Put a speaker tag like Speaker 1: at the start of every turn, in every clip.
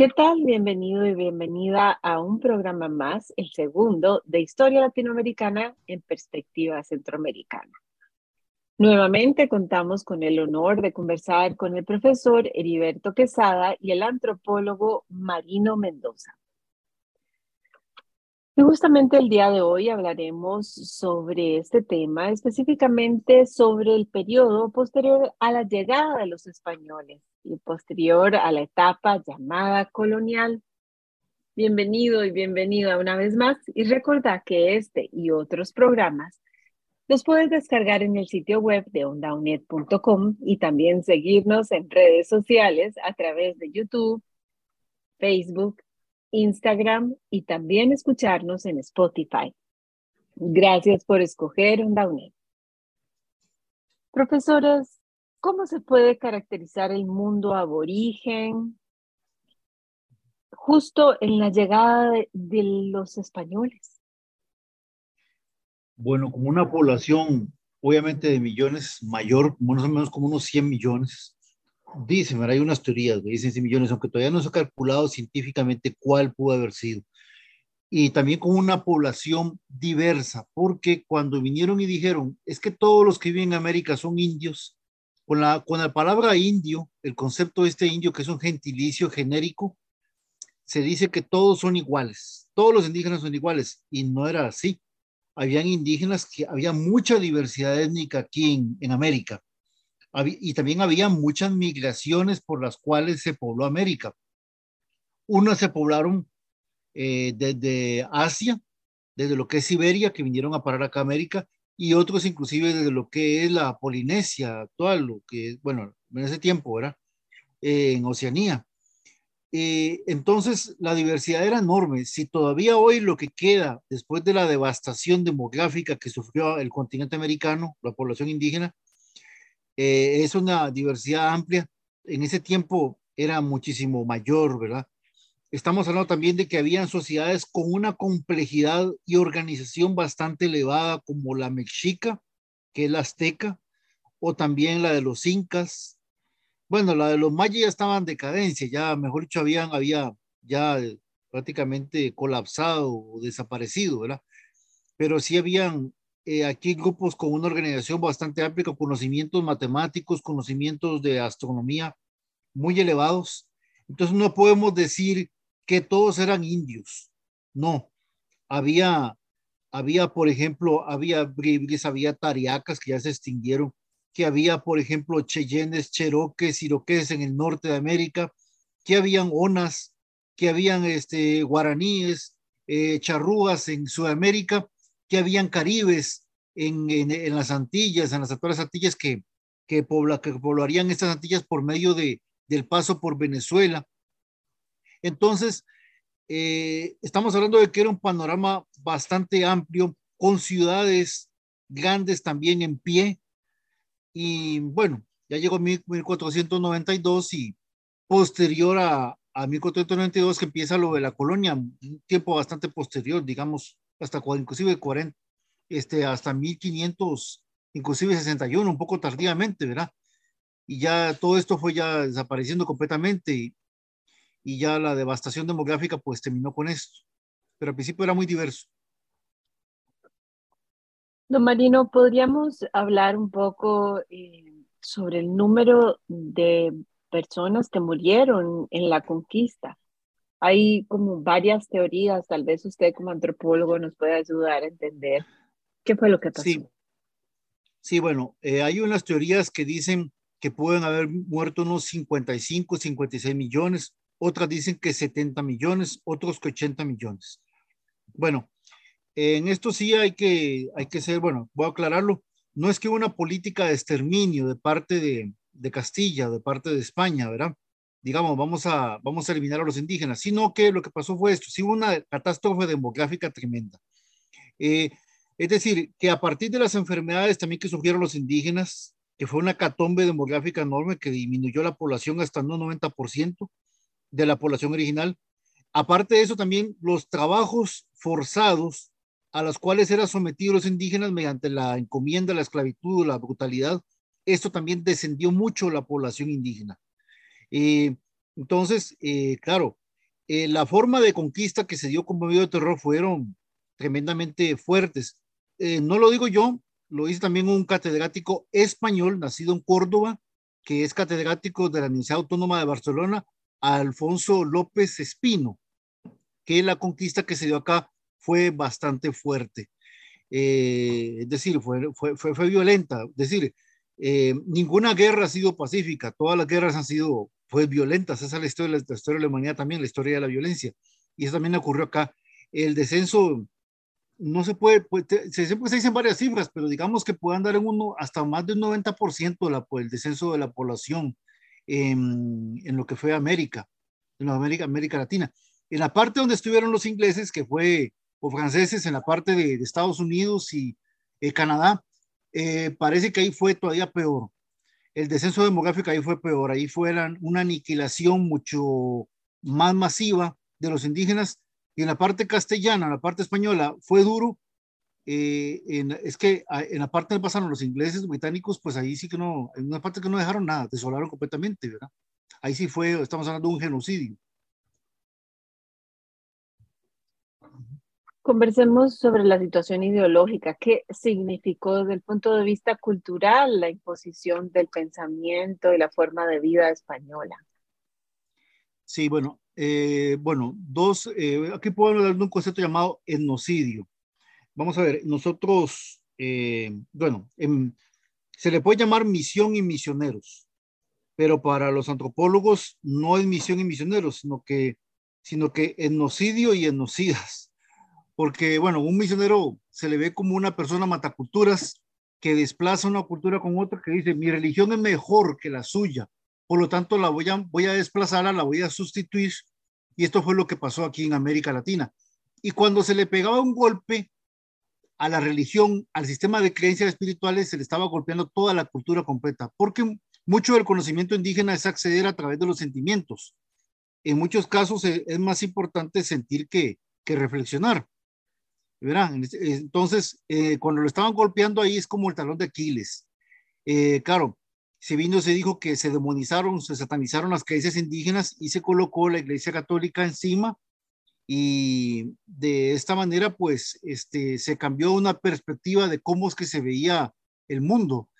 Speaker 1: ¿Qué tal? Bienvenido y bienvenida a un programa más, el segundo de Historia Latinoamericana en Perspectiva Centroamericana. Nuevamente contamos con el honor de conversar con el profesor Heriberto Quesada y el antropólogo Marino Mendoza. Y justamente el día de hoy hablaremos sobre este tema, específicamente sobre el periodo posterior a la llegada de los españoles y posterior a la etapa llamada colonial. Bienvenido y bienvenida una vez más y recuerda que este y otros programas los puedes descargar en el sitio web de ondaunet.com y también seguirnos en redes sociales a través de YouTube, Facebook, Instagram y también escucharnos en Spotify. Gracias por escoger OndaUNED. Profesores, ¿cómo se puede caracterizar el mundo aborigen justo en la llegada de, de los españoles?
Speaker 2: Bueno, como una población, obviamente de millones, mayor, más o menos como unos 100 millones. Dicen, hay unas teorías, dicen 100 millones, aunque todavía no se ha calculado científicamente cuál pudo haber sido. Y también con una población diversa, porque cuando vinieron y dijeron, es que todos los que viven en América son indios, con la, palabra indio, el concepto de este indio, que es un gentilicio genérico, se dice que todos son iguales, todos los indígenas son iguales, y no era así habían indígenas que había mucha diversidad étnica aquí en, América. Y también había muchas migraciones por las cuales se pobló América. Unas se poblaron eh, desde Asia, desde lo que es Siberia, que vinieron a parar acá a América, y otros inclusive desde lo que es la Polinesia actual, lo que bueno, en ese tiempo, ¿verdad? Eh, en Oceanía. Eh, entonces, la diversidad era enorme. Si todavía hoy lo que queda después de la devastación demográfica que sufrió el continente americano, la población indígena, eh, es una diversidad amplia. En ese tiempo era muchísimo mayor, ¿verdad? Estamos hablando también de que habían sociedades con una complejidad y organización bastante elevada, como la mexica, que es la azteca, o también la de los incas, bueno, la de los mayas ya estaba en decadencia, ya, mejor dicho, habían, había ya prácticamente colapsado o desaparecido, ¿verdad? Pero sí habían eh, aquí grupos con una organización bastante amplia, con conocimientos matemáticos, conocimientos de astronomía muy elevados. Entonces no podemos decir que todos eran indios, no. Había, había, por ejemplo, había bribris, había tariacas que ya se extinguieron, que había, por ejemplo, cheyennes, cheroques, iroqueses en el norte de América, que habían onas, que habían este, guaraníes, eh, charrúas en Sudamérica, que habían caribes en, en, las Antillas, en las actuales Antillas que, que, pobla, que poblarían estas Antillas por medio de, del paso por Venezuela. Entonces, eh, estamos hablando de que era un panorama bastante amplio, con ciudades grandes también en pie, y bueno, ya llegó 1492 y posterior a, a 1492 que empieza lo de la colonia, un tiempo bastante posterior, digamos, hasta inclusive 40, este, hasta 1500, inclusive 61, un poco tardíamente, ¿verdad? Y ya todo esto fue ya desapareciendo completamente y ya la devastación demográfica pues terminó con esto. Pero al principio era muy diverso.
Speaker 1: Don Marino, ¿podríamos hablar un poco eh, sobre el número de personas que murieron en la conquista? Hay como varias teorías, tal vez usted como antropólogo nos pueda ayudar a entender qué fue lo que pasó.
Speaker 2: Sí, sí bueno, eh, hay unas teorías que dicen que pueden haber muerto unos 55, 56 millones, otras dicen que 70 millones, otros que 80 millones. Bueno, en esto sí hay que, hay que ser, bueno, voy a aclararlo, no es que una política de exterminio de parte de, de Castilla, de parte de España, ¿verdad? Digamos, vamos a, vamos a eliminar a los indígenas, sino que lo que pasó fue esto, sí hubo una catástrofe demográfica tremenda. Eh, es decir, que a partir de las enfermedades también que surgieron los indígenas, que fue una catombe demográfica enorme que disminuyó la población hasta un 90% de la población original. Aparte de eso, también los trabajos forzados a los cuales eran sometidos los indígenas mediante la encomienda, la esclavitud, la brutalidad, esto también descendió mucho la población indígena. Eh, entonces, eh, claro, eh, la forma de conquista que se dio como medio de terror fueron tremendamente fuertes. Eh, no lo digo yo, lo dice también un catedrático español nacido en Córdoba, que es catedrático de la Universidad Autónoma de Barcelona, Alfonso López Espino, que la conquista que se dio acá fue bastante fuerte. Eh, es decir, fue, fue, fue, violenta. Decir, eh, ninguna guerra ha sido pacífica, todas las guerras han sido pues, violentas. Esa es la historia, la historia de la humanidad también, la historia de la violencia. Y eso también ocurrió acá. El descenso no se puede, pues, se, se, dicen varias cifras, pero digamos que puede andar en uno hasta más de un 90% de la, el descenso de la población en, lo que fue América, en América, América Latina. En la parte donde estuvieron los ingleses, que fue, o franceses, en la parte de, de Estados Unidos y eh, Canadá, eh, parece que ahí fue todavía peor. El descenso demográfico ahí fue peor, ahí fue una aniquilación mucho más masiva de los indígenas y en la parte castellana, en la parte española, fue duro. Eh, en, es que en la parte donde pasaron los ingleses, británicos, pues ahí sí que no, en una parte que no dejaron nada, desolaron completamente, ¿verdad? Ahí sí fue, estamos hablando de un genocidio.
Speaker 1: Conversemos sobre la situación ideológica. ¿Qué significó desde el punto de vista cultural la imposición del pensamiento y la forma de vida española?
Speaker 2: Sí, bueno, eh, bueno, dos, eh, aquí podemos hablar de un concepto llamado etnocidio. Vamos a ver, nosotros, eh, bueno, se le puede llamar misión y misioneros, pero para los antropólogos no es misión y misioneros, sino que, sino que etnocidio y etnocidas. Porque, bueno, un misionero se le ve como una persona mataculturas que desplaza una cultura con otra, que dice, mi religión es mejor que la suya, por lo tanto la voy a, voy a desplazarla, la voy a sustituir y esto fue lo que pasó aquí en América Latina. Y cuando se le pegaba un golpe a la religión, al sistema de creencias espirituales, se le estaba golpeando toda la cultura completa, porque mucho del conocimiento indígena es acceder a través de los sentimientos. En muchos casos es más importante sentir que, que reflexionar. ¿verdad? Entonces, eh, cuando lo estaban golpeando ahí es como el talón de Aquiles. Eh, claro, se vino, se dijo que se demonizaron, se satanizaron las creencias indígenas y se colocó la Iglesia Católica encima y de esta manera pues este, se cambió una perspectiva de cómo es que se veía el mundo.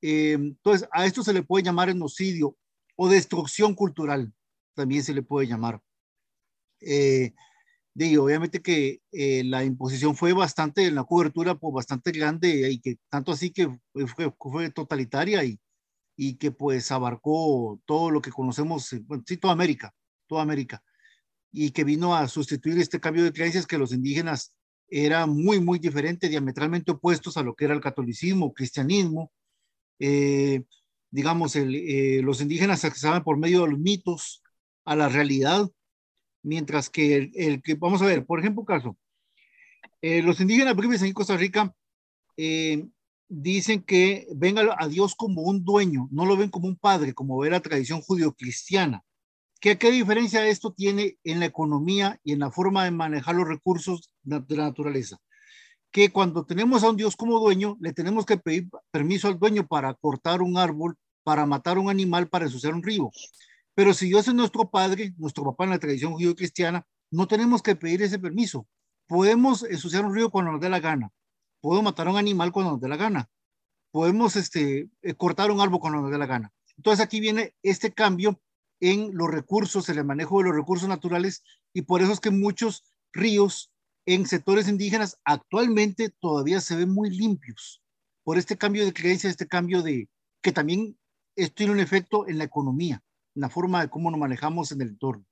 Speaker 2: Eh, entonces a esto se le puede llamar genocidio o destrucción cultural, también se le puede llamar. Eh, digo, obviamente que eh, la imposición fue bastante, la cobertura pues bastante grande y que tanto así que fue, fue totalitaria y, y que pues abarcó todo lo que conocemos, eh, bueno, sí, toda América, toda América, y que vino a sustituir este cambio de creencias que los indígenas eran muy, muy diferentes, diametralmente opuestos a lo que era el catolicismo, cristianismo. Eh, digamos, el, eh, los indígenas accesaban por medio de los mitos a la realidad, mientras que el, el que, vamos a ver, por ejemplo, caso, los indígenas viven en Costa Rica dicen que ven a, Dios como un dueño, no lo ven como un padre, como ve la tradición judío-cristiana. ¿Qué, ¿Qué diferencia esto tiene en la economía y en la forma de manejar los recursos de la naturaleza? Que cuando tenemos a un Dios como dueño, le tenemos que pedir permiso al dueño para cortar un árbol, para matar un animal, para ensuciar un río. Pero si Dios es nuestro padre, nuestro papá en la tradición judío-cristiana, no tenemos que pedir ese permiso. Podemos ensuciar un río cuando nos dé la gana Podemos matar a un animal cuando nos dé la gana. Podemos este, eh, cortar un árbol cuando nos dé la gana. Entonces aquí viene este cambio en los recursos, en el manejo de los recursos naturales y por eso es que muchos ríos en sectores indígenas actualmente todavía se ven muy limpios por este cambio de creencia, este cambio de que también esto tiene un efecto en la economía, en la forma de cómo nos manejamos en el entorno.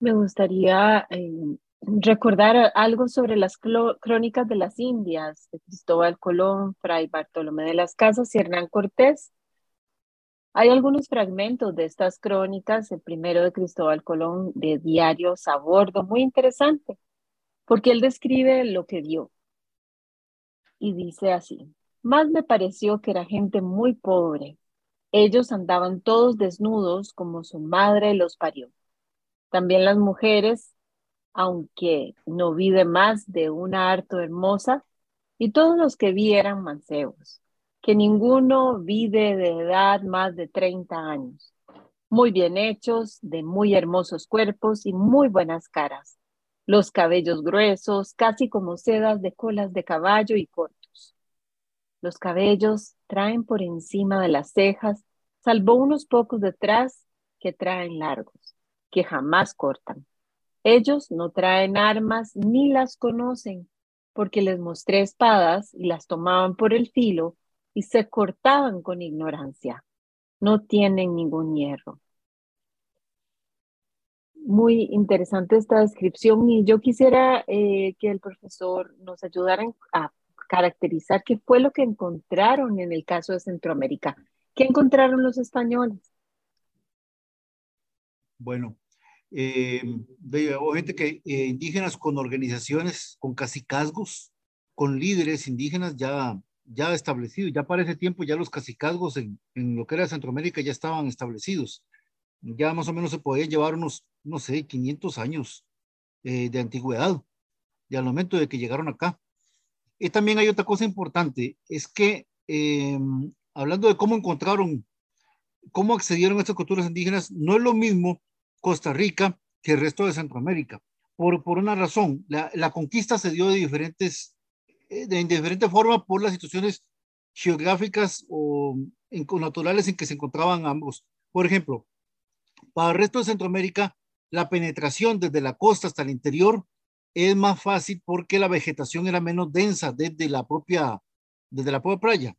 Speaker 1: Me gustaría eh, recordar algo sobre las crónicas de las Indias de Cristóbal Colón, Fray Bartolomé de las Casas y Hernán Cortés. Hay algunos fragmentos de estas crónicas, el primero de Cristóbal Colón de Diarios a Bordo, muy interesante, porque él describe lo que vio. Y dice así, más me pareció que era gente muy pobre. Ellos andaban todos desnudos como su madre los parió. También las mujeres, aunque no vive más de una harto hermosa, y todos los que vi eran mancebos que ninguno vive de edad más de 30 años, muy bien hechos, de muy hermosos cuerpos y muy buenas caras, los cabellos gruesos, casi como sedas de colas de caballo y cortos. Los cabellos traen por encima de las cejas, salvo unos pocos detrás que traen largos, que jamás cortan. Ellos no traen armas ni las conocen, porque les mostré espadas y las tomaban por el filo y se cortaban con ignorancia. No tienen ningún hierro. Muy interesante esta descripción y yo quisiera eh, que el profesor nos ayudara a caracterizar qué fue lo que encontraron en el caso de Centroamérica. ¿Qué encontraron los españoles?
Speaker 2: Bueno, eh, gente que eh, indígenas con organizaciones, con casicazgos, con líderes indígenas ya ya establecido. Ya para ese tiempo ya los cacicazgos en, en, lo que era Centroamérica ya estaban establecidos. Ya más o menos se podían llevar unos, no sé, 500 años eh, de antigüedad, y al momento de que llegaron acá. Y también hay otra cosa importante, es que em, hablando de cómo encontraron, cómo accedieron a estas culturas indígenas, no es lo mismo Costa Rica que el resto de Centroamérica. Por, por una razón, la, la conquista se dio de diferentes eh, de diferente forma por las situaciones geográficas o en, naturales en que se encontraban ambos. Por ejemplo, para el resto de Centroamérica, la penetración desde la costa hasta el interior es más fácil porque la vegetación era menos densa desde la propia, desde la propia playa.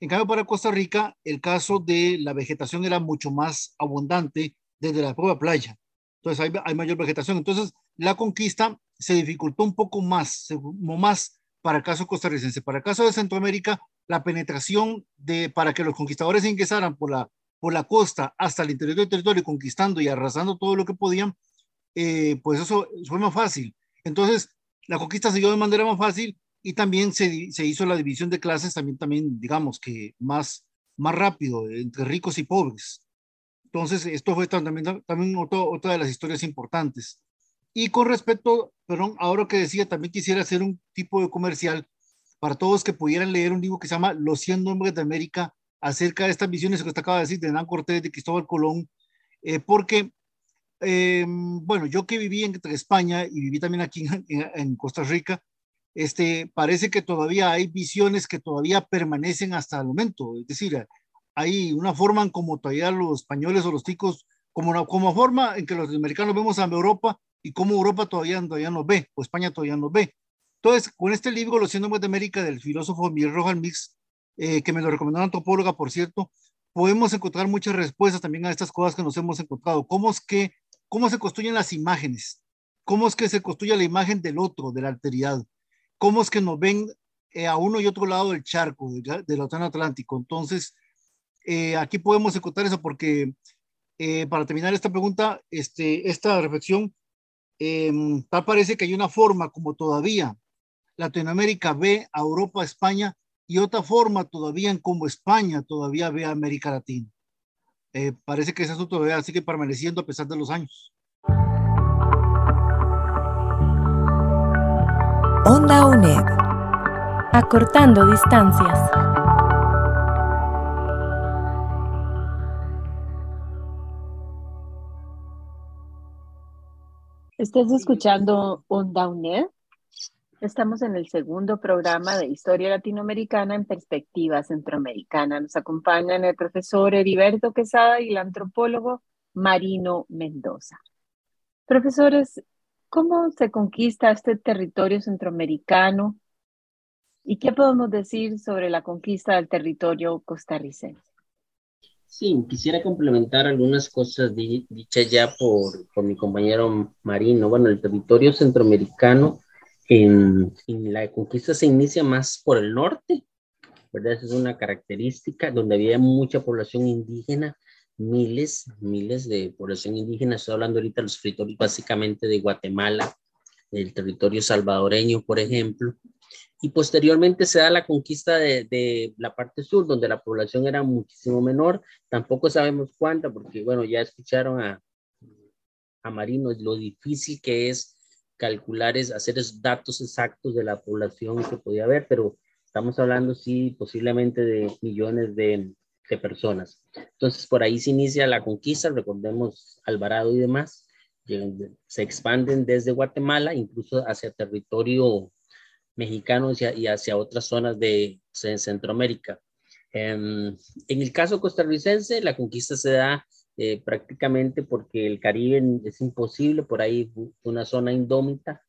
Speaker 2: En cambio, para Costa Rica, el caso de la vegetación era mucho más abundante desde la propia playa. Entonces, hay, hay mayor vegetación. Entonces, la conquista se dificultó un poco más, más para el caso costarricense. Para el caso de Centroamérica, la penetración de, para que los conquistadores ingresaran por la, por la costa hasta el interior del territorio, conquistando y arrasando todo lo que podían, eh, pues eso fue más fácil. Entonces, la conquista se dio de manera más fácil y también se, se hizo la división de clases, también, también digamos que más, más rápido, entre ricos y pobres. Entonces, esto fue también, también otra de las historias importantes. Y con respecto, perdón, ahora que decía, también quisiera hacer un tipo de comercial para todos que pudieran leer un libro que se llama Los 100 nombres de América acerca de estas visiones que usted acaba de decir de Hernán Cortés, de Cristóbal Colón, eh, porque, eh, bueno, yo que viví entre España y viví también aquí en, en, Costa Rica, este, parece que todavía hay visiones que todavía permanecen hasta el momento, es decir, hay una forma en como todavía los españoles o los ticos, como una como forma en que los americanos vemos a Europa, y cómo Europa todavía, todavía nos ve, o España todavía nos ve. Entonces, con este libro, Los Síndromes de América, del filósofo Miguel Rojas Mix, eh, que me lo recomendó una antropóloga, por cierto, podemos encontrar muchas respuestas también a estas cosas que nos hemos encontrado. ¿Cómo es que, cómo se construyen las imágenes? ¿Cómo es que se construye la imagen del otro, de la alteridad? ¿Cómo es que nos ven eh, a uno y otro lado del charco, del, Océano Atlántico? Entonces, eh, aquí podemos encontrar eso porque, para terminar esta pregunta, este, esta reflexión, Em, tal parece que hay una forma como todavía Latinoamérica ve a Europa, España, y otra forma todavía en como España todavía ve a América Latina. Eh, parece que ese asunto todavía sigue permaneciendo a pesar de los años.
Speaker 3: Onda UNED.
Speaker 4: Acortando distancias.
Speaker 1: Estás escuchando Onda UNED. Estamos en el segundo programa de Historia Latinoamericana en Perspectiva Centroamericana. Nos acompañan el profesor Heriberto Quesada y el antropólogo Marino Mendoza. Profesores, ¿cómo se conquista este territorio centroamericano? ¿Y qué podemos decir sobre la conquista del territorio costarricense?
Speaker 5: Sí, quisiera complementar algunas cosas dichas ya por, por, mi compañero Marino. Bueno, el territorio centroamericano en, la conquista se inicia más por el norte, ¿verdad? Esa es una característica donde había mucha población indígena, miles, miles de población indígena. Estoy hablando ahorita de los territorios básicamente de Guatemala, el territorio salvadoreño, por ejemplo, y posteriormente se da la conquista de, la parte sur, donde la población era muchísimo menor. Tampoco sabemos cuánta, porque bueno, ya escucharon a, a Marino lo difícil que es calcular, es hacer esos datos exactos de la población que podía haber, pero estamos hablando, sí, posiblemente de millones de, de personas. Entonces, por ahí se inicia la conquista, recordemos Alvarado y demás, se expanden desde Guatemala, incluso hacia territorio mexicanos y, hacia otras zonas de, Centroamérica. Em, en el caso costarricense, la conquista se da eh, prácticamente porque el Caribe es imposible, por ahí una zona indómita.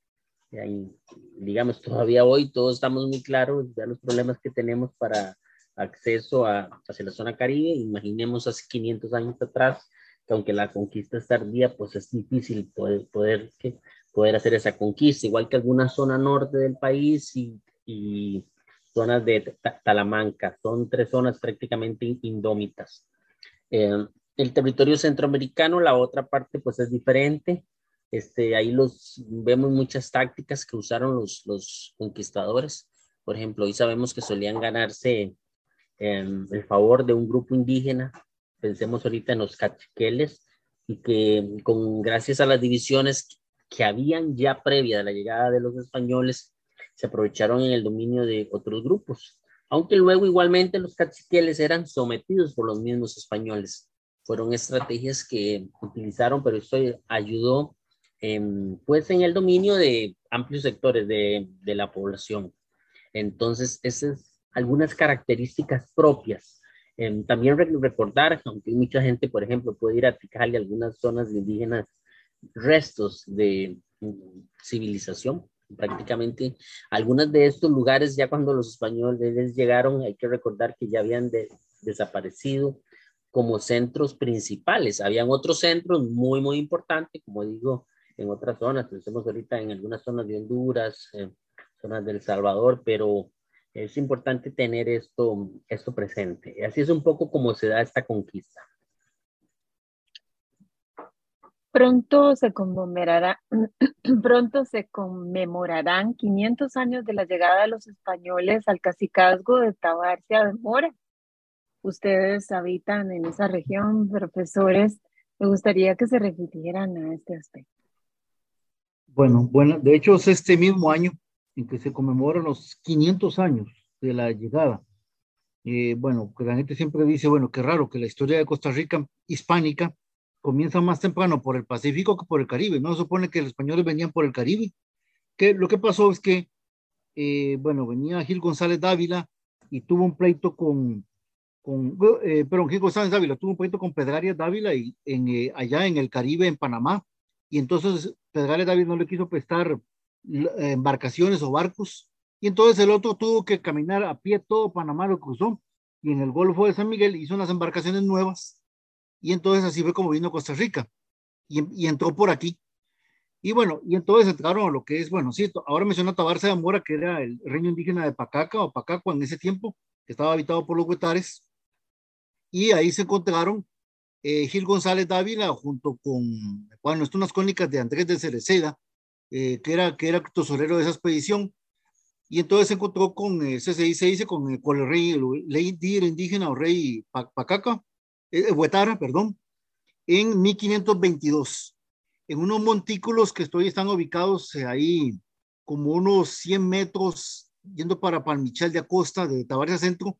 Speaker 5: digamos, todavía hoy todos estamos muy claros de los problemas que tenemos para acceso a, hacia la zona Caribe. Imaginemos hace 500 años atrás, que aunque la conquista es tardía, pues es difícil poder, poder que, poder hacer esa conquista, igual que alguna zona norte del país y, y zonas de Talamanca. Son tres zonas prácticamente indómitas. Eh, el territorio centroamericano, la otra parte, pues es diferente. Este, ahí los, vemos muchas tácticas que usaron los, los conquistadores. Por ejemplo, hoy sabemos que solían ganarse eh, el favor de un grupo indígena. Pensemos ahorita en los cachiqueles y que con gracias a las divisiones que habían ya previa a la llegada de los españoles se aprovecharon en el dominio de otros grupos, aunque luego igualmente los caciqueles eran sometidos por los mismos españoles. Fueron estrategias que utilizaron, pero esto ayudó pues en el dominio de amplios sectores de, de la población. Entonces, esas algunas características propias. También recordar, aunque mucha gente, por ejemplo, puede ir a Ticali, algunas zonas indígenas restos de mm, civilización. Prácticamente algunos de estos lugares, ya cuando los españoles llegaron, hay que recordar que ya habían desaparecido como centros principales. Habían otros centros muy, muy importantes, como digo, en otras zonas. Pensemos ahorita en algunas zonas de Honduras, zonas del Salvador, pero es importante tener esto, esto presente. Así es un poco como se da esta conquista.
Speaker 1: Pronto se conmemorará, pronto se conmemorarán 500 años de la llegada de los españoles al cacicazgo de Tabarcia de Mora. Ustedes habitan en esa región, profesores. Me gustaría que se refirieran a este aspecto.
Speaker 2: Bueno, bueno, de hecho es este mismo año en que se conmemoran los 500 años de la llegada. Eh, bueno, que la gente siempre dice, bueno, qué raro que la historia de Costa Rica hispánica comienza más temprano por el Pacífico que por el Caribe. No se supone que los españoles venían por el Caribe. Que lo que pasó es que, eh, bueno, venía Gil González Dávila y tuvo un pleito con, con eh, perdón, Gil González Dávila tuvo un pleito con Pedrarias Dávila y en, eh, allá en el Caribe, en Panamá. Y entonces Pedrarias Dávila no le quiso prestar embarcaciones o barcos. Y entonces el otro tuvo que caminar a pie todo Panamá, lo cruzó. Y en el Golfo de San Miguel hizo unas embarcaciones nuevas y entonces así fue como vino Costa Rica y, entró por aquí. Y bueno, y entonces entraron a lo que es, bueno, sí, ahora menciona Tabarce de Mora, que era el reino indígena de Pacaca o Pacacua en ese tiempo, que estaba habitado por los huetares. Y ahí se encontraron eh, Gil González Dávila junto con, bueno, esto unas crónicas de Andrés de Cereceda, eh, que, era, que era tesorero de esa expedición. Y entonces se encontró con, eh, se, dice, con, con el rey, el rey indígena o rey Pacaca, eh, Huetara, perdón, en 1522, en unos montículos que estoy, están ubicados eh, ahí como unos 100 metros yendo para Palmichal de Acosta, de Tabarcia Centro,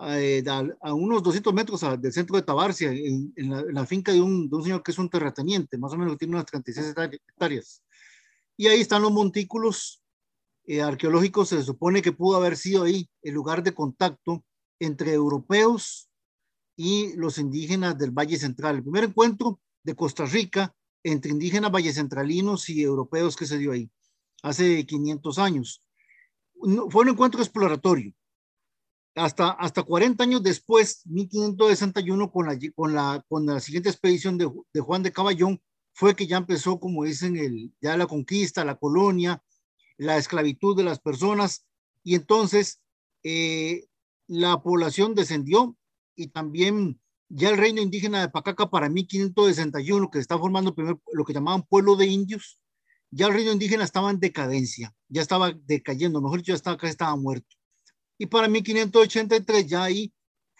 Speaker 2: eh, a, unos 200 metros del centro de Tabarcia, en, la, finca de un, de un, señor que es un terrateniente, más o menos tiene unas 36 hectáreas. Y ahí están los montículos arqueológicos, se supone que pudo haber sido ahí el lugar de contacto entre europeos y los indígenas del Valle Central. El primer encuentro de Costa Rica entre indígenas vallecentralinos y europeos que se dio ahí hace 500 años. Fue un encuentro exploratorio. hasta, hasta 40 años después, 1561, con la, con la, con la siguiente expedición de, de Juan de Caballón, fue que ya empezó, como dicen, el, ya la conquista, la colonia, la esclavitud de las personas, y entonces eh, la población descendió y también ya el reino indígena de Pacaca para 1561, que está formando primero lo que llamaban pueblo de indios, ya el reino indígena estaba en decadencia, ya estaba decayendo, mejor dicho, ya estaba, estaba muerto. Y para 1583 ya ahí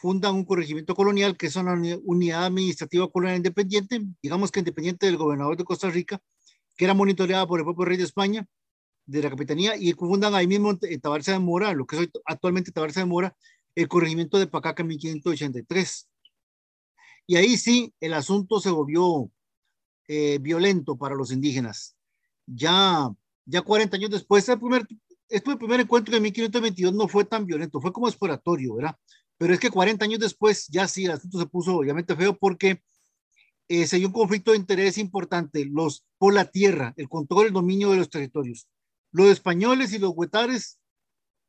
Speaker 2: fundan un corregimiento colonial que es una unidad administrativa colonial independiente, digamos que independiente del gobernador de Costa Rica, que era monitoreada por el propio rey de España, de la capitanía, y fundan ahí mismo en Tabarza de Mora, lo que es actualmente Tabarza de Mora, el corregimiento de Pacaca en 1583. Y ahí sí, el asunto se volvió eh, violento para los indígenas. Ya, ya 40 años después, el primer, este primer encuentro de 1522 no fue tan violento, fue como exploratorio, ¿verdad? Pero es que 40 años después ya sí, el asunto se puso obviamente feo porque eh, se dio un conflicto de interés importante los, por la tierra, el control, el dominio de los territorios. Los españoles y los huetares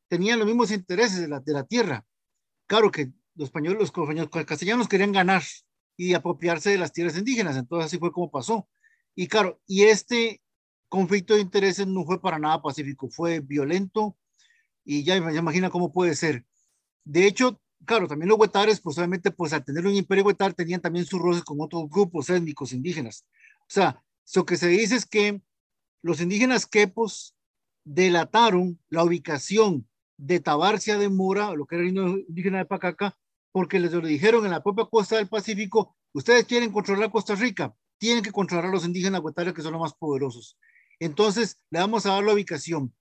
Speaker 2: tenían los mismos intereses de la, de la tierra. Claro que los españoles, los castellanos querían ganar y apropiarse de las tierras indígenas, entonces así fue como pasó. Y claro, y este conflicto de intereses no fue para nada pacífico, fue violento y ya me imagina cómo puede ser. De hecho, claro, también los huetares, pues obviamente, pues al tener un imperio huetar, tenían también sus roces con otros grupos étnicos indígenas. O sea, lo que se dice es que los indígenas quepos delataron la ubicación de Tabarcia de Mora, lo que era indígena de Pacaca, porque les lo dijeron en la propia costa del Pacífico, ustedes quieren controlar Costa Rica, tienen que controlar a los indígenas huetarios que son los más poderosos. Entonces, le vamos a dar la ubicación.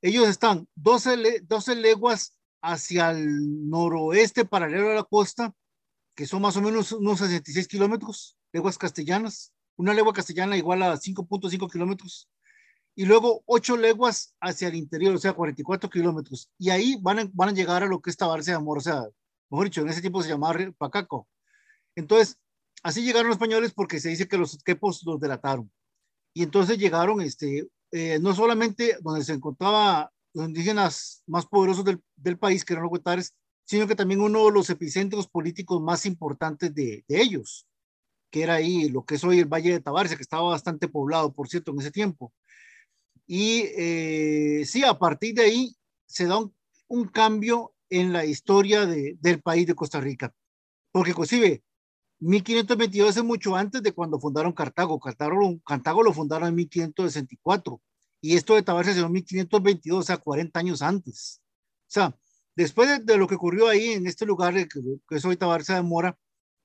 Speaker 2: Ellos están 12, 12 leguas hacia el noroeste, paralelo a la costa, que son más o menos unos 66 kilómetros, leguas castellanas. Una legua castellana igual a 5.5 kilómetros. Y luego 8 leguas hacia el interior, o sea, 44 kilómetros. Y ahí van a, van a llegar a lo que es Tabarce de Amor, o sea, mejor dicho, en ese tiempo se llamaba Pacaco. Entonces, así llegaron los españoles porque se dice que los quepos los delataron. Y entonces llegaron, este, eh, no solamente donde se encontraba los indígenas más poderosos del, del, país, que eran los huetares, sino que también uno de los epicentros políticos más importantes de, de, ellos, que era ahí lo que es hoy el Valle de Tabarce, que estaba bastante poblado, por cierto, en ese tiempo. Y eh, sí, a partir de ahí se da un, un cambio en la historia de, del país de Costa Rica, porque inclusive 1522 es mucho antes de cuando fundaron Cartago. Cartago, Cartago lo fundaron en 1564 y esto de Tabarce se dio en 1522, o sea, 40 años antes. O sea, después de, lo que ocurrió ahí en este lugar, que, que es hoy Tabarce de Mora,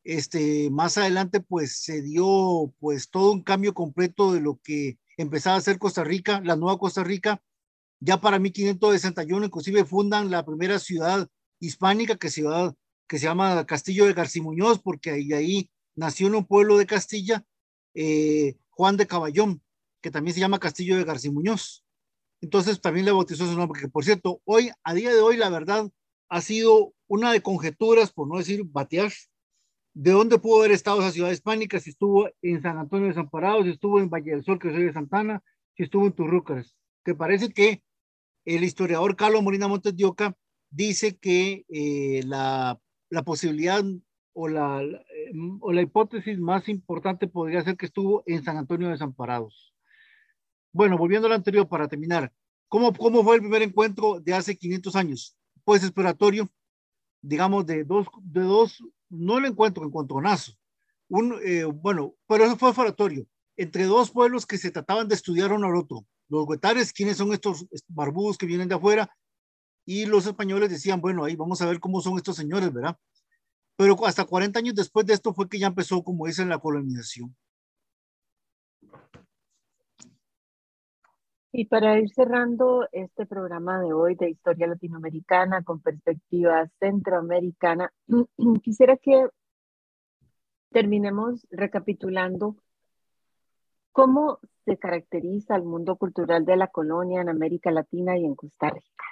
Speaker 2: este, más adelante pues se dio pues todo un cambio completo de lo que empezaba a ser Costa Rica, la nueva Costa Rica. Ya para 1561 inclusive fundan la primera ciudad hispánica que, ciudad, que se llama Castillo de Garcimuñoz, porque ahí, ahí nació en un pueblo de Castilla eh, Juan de Caballón que también se llama Castillo de García Muñoz. Entonces también le bautizó su nombre, que por cierto, hoy, a día de hoy, la verdad, ha sido una de conjeturas, por no decir batear, de dónde pudo haber estado esa ciudad hispánica, si estuvo en San Antonio de Desamparado, si estuvo en Valle del Sol, que soy de Santana, si estuvo en Turrúcares, que parece que el historiador Carlos Molina Montes de Oca dice que eh, la, posibilidad o la, o la hipótesis más importante podría ser que estuvo en San Antonio de Desamparados. Bueno, volviendo al anterior para terminar, ¿cómo, ¿cómo fue el primer encuentro de hace 500 años? Pues exploratorio, digamos, de dos, de dos no el encuentro, encontronazo. Un, eh, bueno, pero eso fue exploratorio, entre dos pueblos que se trataban de estudiar uno al otro. Los huetares, ¿quiénes son estos barbudos que vienen de afuera? Y los españoles decían, bueno, ahí vamos a ver cómo son estos señores, ¿verdad? Pero hasta 40 años después de esto fue que ya empezó, como dicen, la colonización.
Speaker 1: Y para ir cerrando este programa de hoy de historia latinoamericana con perspectiva centroamericana, quisiera que terminemos recapitulando cómo se caracteriza el mundo cultural de la colonia en América Latina y en Costa Rica.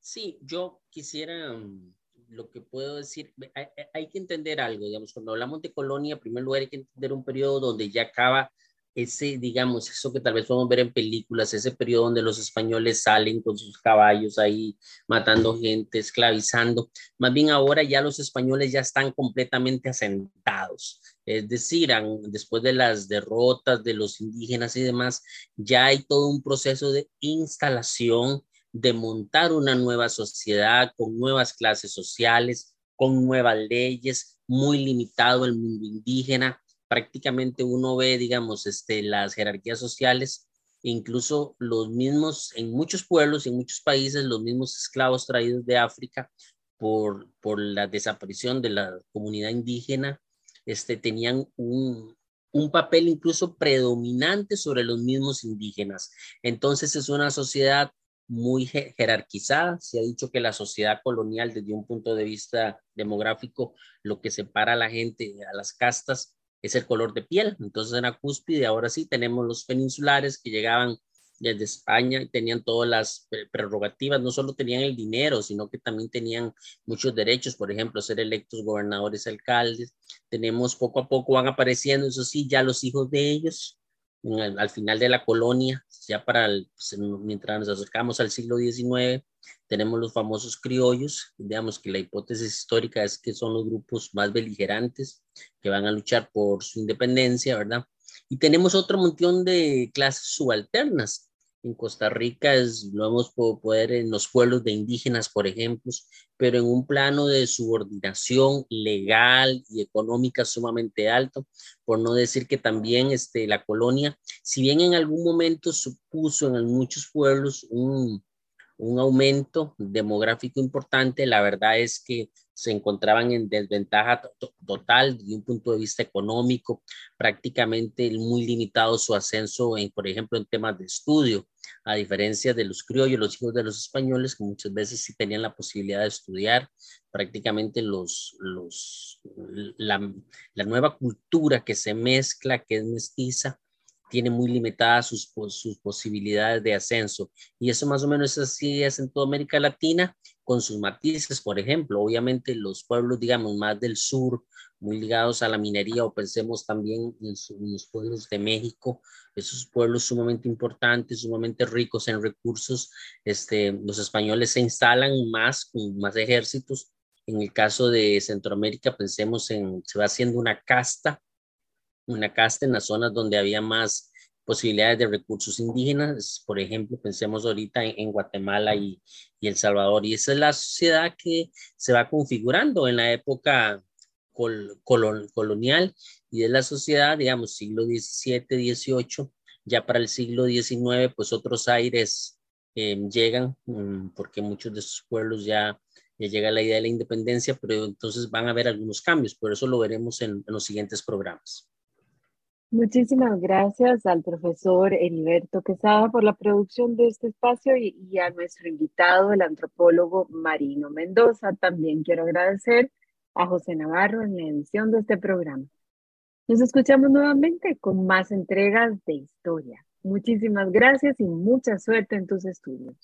Speaker 5: Sí, yo quisiera, mm, lo que puedo decir, hay, hay que entender algo, digamos, cuando hablamos de colonia, en primer lugar hay que entender un periodo donde ya acaba ese, digamos, eso que tal vez podemos ver en películas, ese periodo donde los españoles salen con sus caballos ahí matando gente, esclavizando, más bien ahora ya los españoles ya están completamente asentados. Es decir, después de las derrotas de los indígenas y demás, ya hay todo un proceso de instalación, de montar una nueva sociedad con nuevas clases sociales, con nuevas leyes, muy limitado el mundo indígena, prácticamente uno ve, digamos, este, las jerarquías sociales, incluso los mismos, en muchos pueblos en muchos países, los mismos esclavos traídos de África por, por la desaparición de la comunidad indígena, este, tenían un, un papel incluso predominante sobre los mismos indígenas. Entonces es una sociedad muy jerarquizada. Se ha dicho que la sociedad colonial, desde un punto de vista demográfico, lo que separa a la gente, a las castas, es el color de piel. Entonces en la cúspide ahora sí tenemos los peninsulares que llegaban desde España y tenían todas las prerrogativas, no solo tenían el dinero, sino que también tenían muchos derechos, por ejemplo, ser electos gobernadores, alcaldes. Tenemos poco a poco van apareciendo, eso sí, ya los hijos de ellos, al final de la colonia, ya para el, pues, mientras nos acercamos al siglo XIX, tenemos los famosos criollos, digamos que la hipótesis histórica es que son los grupos más beligerantes que van a luchar por su independencia, ¿verdad? Y tenemos otro montón de clases subalternas en Costa Rica es, lo hemos podido poder en los pueblos de indígenas, por ejemplo, pero en un plano de subordinación legal y económica sumamente alto, por no decir que también este, la colonia, si bien en algún momento supuso en muchos pueblos un, un aumento demográfico importante, la verdad es que se encontraban en desventaja total desde un punto de vista económico, prácticamente muy limitado su ascenso, en, por ejemplo, en temas de estudio, a diferencia de los criollos, los hijos de los españoles, que muchas veces sí tenían la posibilidad de estudiar, prácticamente los, los, la, la nueva cultura que se mezcla, que es mestiza, tiene muy limitadas sus, posibilidades de ascenso. Y eso más o menos así es en toda América Latina, con sus matices, por ejemplo, obviamente los pueblos, digamos, más del sur, muy ligados a la minería, o pensemos también en, los pueblos de México, esos pueblos sumamente importantes, sumamente ricos en recursos, este, los españoles se instalan más, con más ejércitos. En el caso de Centroamérica, pensemos en, se va haciendo una casta una casta en las zonas donde había más posibilidades de recursos indígenas, por ejemplo, pensemos ahorita en, Guatemala y, El Salvador, y esa es la sociedad que se va configurando en la época colonial. Y de la sociedad, digamos, siglo XVII, XVIII, ya para el siglo XIX, pues otros aires em, llegan, mm, porque muchos de esos pueblos ya, ya llega la idea de la independencia, pero entonces van a haber algunos cambios, por eso lo veremos en los siguientes programas.
Speaker 1: Muchísimas gracias al profesor Heriberto Quesada por la producción de este espacio y, a nuestro invitado, el antropólogo Marino Mendoza. También quiero agradecer a José Navarro en la edición de este programa. Nos escuchamos nuevamente con más entregas de historia. Muchísimas gracias y mucha suerte en tus estudios.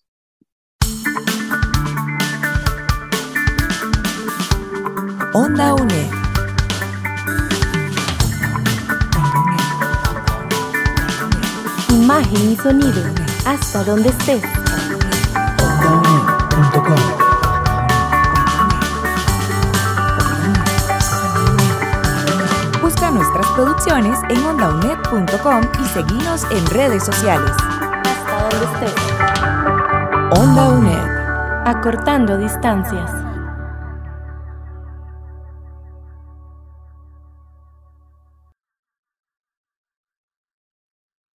Speaker 3: Onda UNED
Speaker 4: Imagen y sonido, hasta donde estés.
Speaker 3: Busca nuestras producciones en ondaunet.com y seguinos en redes sociales.
Speaker 4: Hasta donde estés.
Speaker 3: Onda UNED.
Speaker 4: Acortando distancias.